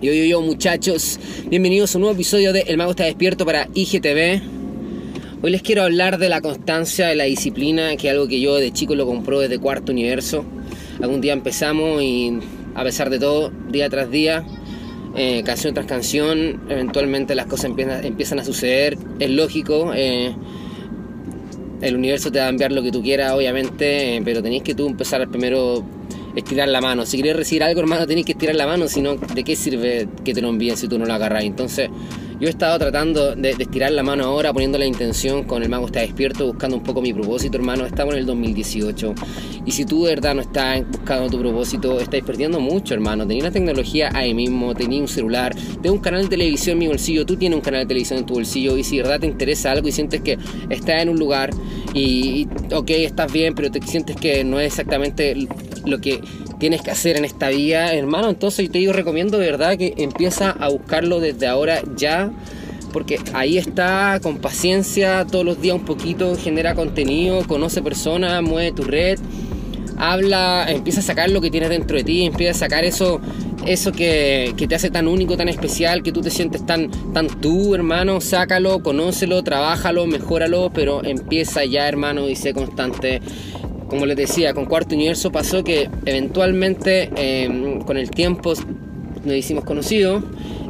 Yo, yo, yo, muchachos, bienvenidos a un nuevo episodio de El Mago está despierto para IGTV. Hoy les quiero hablar de la constancia, de la disciplina, que es algo que yo de chico lo compró desde cuarto universo. Algún día empezamos y a pesar de todo, día tras día, eh, canción tras canción, eventualmente las cosas empiezan, a suceder. Es lógico, eh, el universo te va a enviar lo que tú quieras, obviamente, eh, pero tenéis que tú empezar primero estirar la mano. Si quieres recibir algo, hermano, tenés que estirar la mano, sino ¿de qué sirve que te lo envíen si tú no lo agarras? Entonces, yo he estado tratando de, estirar la mano ahora, poniendo la intención con el mago está despierto, buscando un poco mi propósito, hermano. Estamos en el 2018. Y si tú de verdad no estás buscando tu propósito, estás perdiendo mucho, hermano. Tenía una tecnología ahí mismo, tenía un celular, tengo un canal de televisión en mi bolsillo, tú tienes un canal de televisión en tu bolsillo. Y si de verdad te interesa algo y sientes que estás en un lugar y, ok, estás bien, pero te sientes que no es exactamente lo que tienes que hacer en esta vida, hermano. Entonces yo te digo, recomiendo de verdad que empieza a buscarlo desde ahora ya. Porque ahí está, con paciencia, todos los días un poquito, genera contenido, conoce personas, mueve tu red, habla, empieza a sacar lo que tienes dentro de ti, empieza a sacar eso, eso que, que, te hace tan único, tan especial, que tú te sientes tan, tan tú, hermano, sácalo, conócelo, trabájalo, mejóralo, pero empieza ya, hermano, y sé constante como les decía, con Cuarto Universo pasó que eventualmente em, con el tiempo nos hicimos conocidos.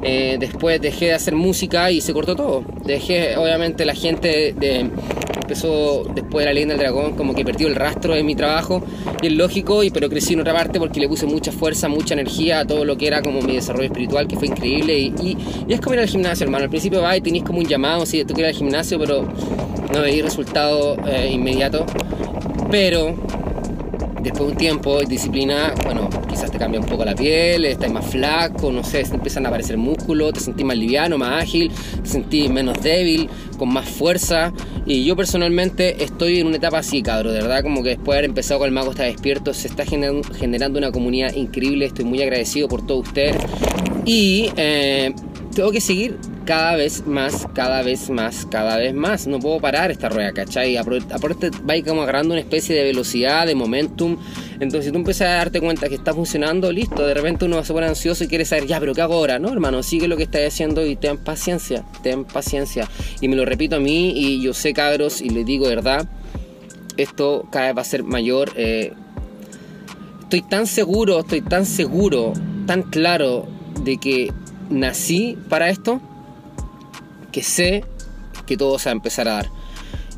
Eh, después dejé de hacer música y se cortó todo. Dejé, obviamente, la gente de, empezó después de la leyenda del dragón, como que perdió el rastro de mi trabajo. Y es lógico, y, pero crecí en otra parte porque le puse mucha fuerza, mucha energía a todo lo que era como mi desarrollo espiritual, que fue increíble. Y, es como ir al gimnasio, hermano. Al principio va y tenéis como un llamado, si tú quieres ir al gimnasio, pero no veis resultado eh, inmediato. Pero después de un tiempo, disciplina, bueno, quizás te cambia un poco la piel, estás más flaco, no sé, empiezan a aparecer músculos, te sentís más liviano, más ágil, te sentís menos débil, con más fuerza. Y yo personalmente estoy en una etapa así, cabrón, de verdad, como que después de haber empezado con el mago está despierto, se está generando una comunidad increíble, estoy muy agradecido por todo usted. Y eh, tengo que seguir cada vez más, cada vez más, cada vez más. No puedo parar esta rueda, ¿cachai? Aparte va como agarrando una especie de velocidad, de momentum. Entonces si tú empiezas a darte cuenta que está funcionando, listo. De repente uno se pone ansioso y quiere saber, ya, pero ¿qué hago ahora? No, hermano, sigue lo que estás haciendo y ten paciencia, ten paciencia. Y me lo repito a mí y yo sé, cabros, y les digo verdad, esto cada vez va a ser mayor. Eh, estoy tan seguro, estoy tan seguro, tan claro de que nací para esto que sé que todo se va a empezar a dar.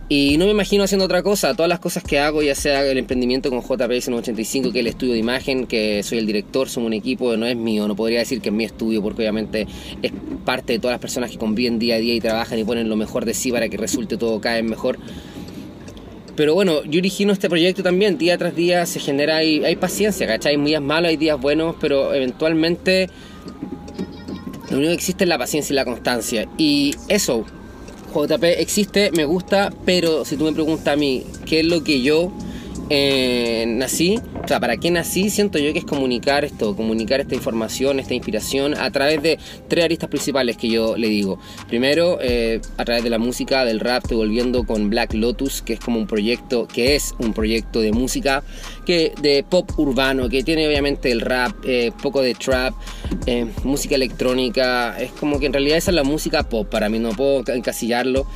Y no me imagino haciendo otra cosa. Todas las cosas que hago, ya sea el emprendimiento con JPS 85, que es el estudio de imagen, que soy el director, somos un equipo, no es mío, no podría decir que es mi estudio, porque obviamente es parte de todas las personas que conviven día a día y trabajan y ponen lo mejor de sí para que resulte todo cada vez mejor. Pero bueno, yo origino este proyecto también, día tras día se genera, hay, hay paciencia, ¿cachai? Hay días malos, hay días buenos, pero eventualmente lo único que existe es la paciencia y la constancia. Y eso, JP existe, me gusta, pero si tú me preguntas a mí qué es lo que yo eh, nací, sea, ¿para qué nací? Siento yo que es comunicar esto, comunicar esta información, esta inspiración a través de tres aristas principales que yo le digo. Primero, eh, a través de la música, del rap, estoy volviendo con Black Lotus, que es como un proyecto, que es un proyecto de música, que de pop urbano, que tiene obviamente el rap, eh, poco de trap, música electrónica, es como que en realidad esa es la música pop, para mí no puedo encasillarlo.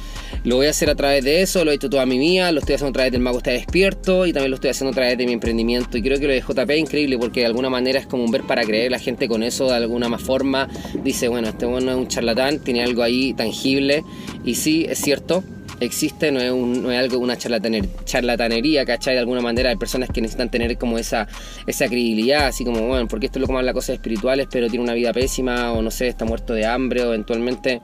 Lo voy a hacer a través de eso, lo he hecho toda mi vida, lo estoy haciendo a través del Mago Está Despierto y también lo estoy haciendo a través de mi emprendimiento. Y creo que lo de JP es increíble porque de alguna manera es como un ver para creer. La gente con eso de alguna más forma dice, bueno, este bueno es un charlatán, tiene algo ahí tangible. Y sí, es cierto, existe, no es, no es algo, una charlatanería, charlatanería, ¿cachai? De alguna manera hay personas que necesitan tener como esa, esa credibilidad, así como, bueno, porque esto es lo que las cosas espirituales, pero tiene una vida pésima, o no sé, está muerto de hambre, o eventualmente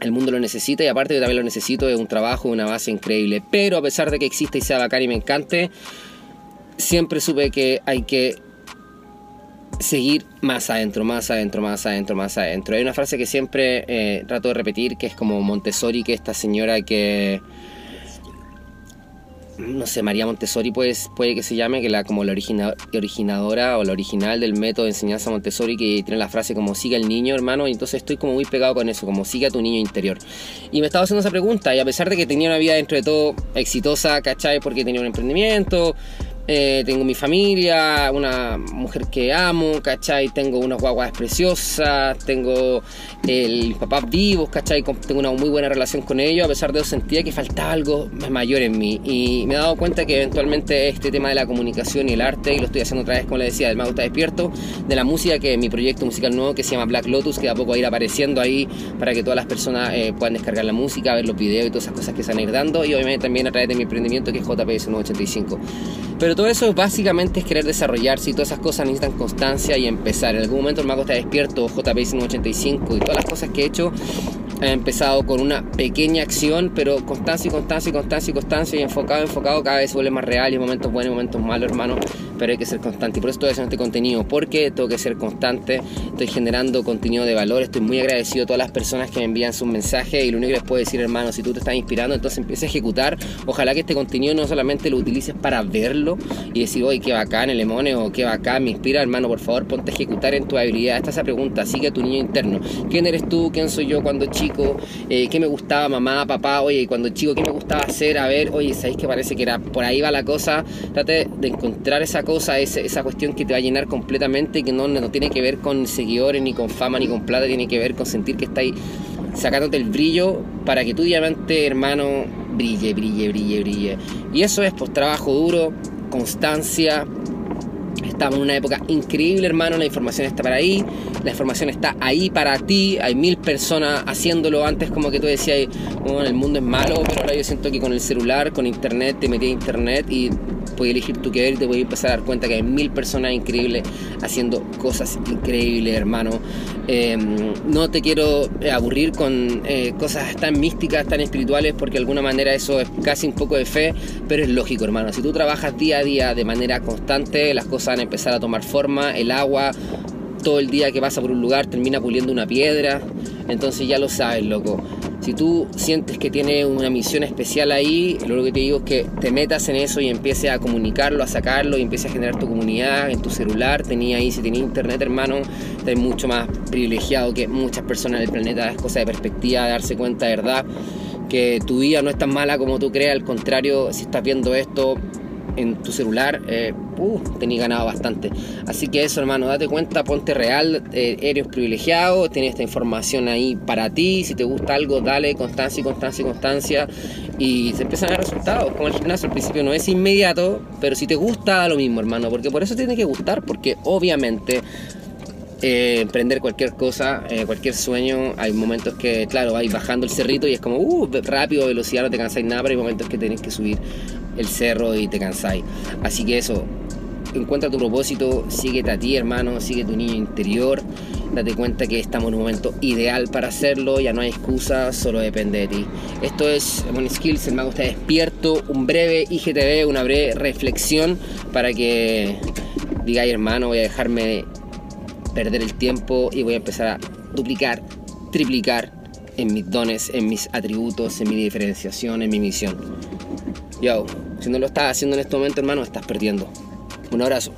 el mundo lo necesita y aparte yo también lo necesito, es un trabajo, una base increíble. Pero a pesar de que existe y sea bacán y me encante, siempre supe que hay que seguir más adentro, más adentro, más adentro, más adentro. Hay una frase que siempre eh, trato de repetir, que es como Montessori, que esta señora que no sé, María Montessori pues, puede que se llame, que la como la originadora o la original del método de enseñanza Montessori, que tiene la frase como siga el niño, hermano, y entonces estoy como muy pegado con eso, como siga tu niño interior. Y me estaba haciendo esa pregunta, y a pesar de que tenía una vida dentro de todo exitosa, ¿cachai? Porque tenía un emprendimiento, eh, tengo mi familia, una mujer que amo, ¿cachai? Tengo unas guaguas preciosas, tengo el, mis papás vivos, ¿cachai? Tengo una muy buena relación con ellos, a pesar de eso sentía que faltaba algo mayor en mí. Y me he dado cuenta que eventualmente este tema de la comunicación y el arte, y lo estoy haciendo otra vez, como le decía, del Mago está despierto, de la música, que es mi proyecto musical nuevo que se llama Black Lotus, que a poco va a ir apareciendo ahí para que todas las personas eh, puedan descargar la música, ver los videos y todas esas cosas que se van a ir dando, y obviamente también a través de mi emprendimiento que es JPS 985. Pero todo eso básicamente es querer desarrollarse y todas esas cosas necesitan constancia y empezar. En algún momento el mago está despierto, JPS 85 y todas las cosas que he hecho he empezado con una pequeña acción, pero constancia constancia y constancia y constancia y enfocado, enfocado, cada vez se vuelve más real y momentos buenos y momentos malos, hermano, pero hay que ser constante. Y por eso estoy haciendo este contenido, porque tengo que ser constante, estoy generando contenido de valor, estoy muy agradecido a todas las personas que me envían sus mensajes y lo único que les puedo decir, hermano, si tú te estás inspirando, entonces empieza a ejecutar. Ojalá que este contenido no solamente lo utilices para verlo y decir, oye, qué bacán el lemone o qué bacán me inspira, hermano, por favor, ponte a ejecutar en tu habilidad. Esta es esa pregunta, sigue a tu niño interno. ¿Quién eres tú? ¿Quién soy yo cuando chico? Eh, ¿Qué me gustaba mamá, papá? Oye, cuando chico, ¿qué me gustaba hacer? A ver, oye, ¿sabéis que parece que era por ahí va la cosa? Trate de encontrar esa cosa, esa cuestión que te va a llenar completamente, que no, no tiene que ver con seguidores, ni con fama, ni con plata, tiene que ver con sentir que estáis sacándote el brillo para que tu diamante, hermano, brille, brille, brille, brille. Y eso es pues trabajo duro, constancia, Estamos en una época increíble, hermano. La información está para ahí. La información está ahí para ti. Hay mil personas haciéndolo. Antes, como que tú decías, bueno, el mundo es malo, pero ahora yo siento que con el celular, con internet, te metí a internet y puedes elegir tu querer y te puedes empezar a dar cuenta que hay mil personas increíbles haciendo cosas increíbles, hermano. Em, no te quiero eh, aburrir con eh, cosas tan místicas, tan espirituales, porque de alguna manera eso es casi un poco de fe, pero es lógico, hermano. Si tú trabajas día a día de manera constante, las cosas van a empezar a tomar forma, el agua todo el día que pasa por un lugar termina puliendo una piedra, entonces ya lo sabes, loco. Si tú sientes que tienes una misión especial ahí, lo que te digo es que te metas en eso y empieces a comunicarlo, a sacarlo y empieces a generar tu comunidad en tu celular. Tenía ahí, si tenía internet, hermano, estás mucho más privilegiado que muchas personas del planeta. Es cosa de perspectiva, de darse cuenta de verdad que tu vida no es tan mala como tú creas. Al contrario, si estás viendo esto, en tu celular, eh, uh, ganado bastante. Así que eso, hermano, date cuenta, ponte real, eh, eres privilegiado, tienes esta información ahí para ti. Si te gusta algo, dale constancia y constancia constancia. Y se empiezan a dar resultados. Como el gimnasio al principio no es inmediato, pero si te gusta, da lo mismo, hermano, porque por eso tiene que gustar, porque obviamente. Eh, emprender cualquier cosa, eh, cualquier sueño, hay momentos que, claro, vais bajando el cerrito y es como, uh, rápido, velocidad, no te cansáis nada, pero hay momentos que tenéis que subir el cerro y te cansáis. Así que eso, encuentra tu propósito, síguete a ti, hermano, sigue tu niño interior, date cuenta que estamos en un momento ideal para hacerlo, ya no hay excusa, solo depende de ti. Esto es One Skills, el mago está despierto, un breve IGTV, una breve reflexión para que digáis, hermano, voy a dejarme perder el tiempo y voy a empezar a duplicar, triplicar en mis dones, en mis atributos, en mi diferenciación, en mi misión. Yo, si no lo estás haciendo en este momento, hermano, estás perdiendo. Un abrazo.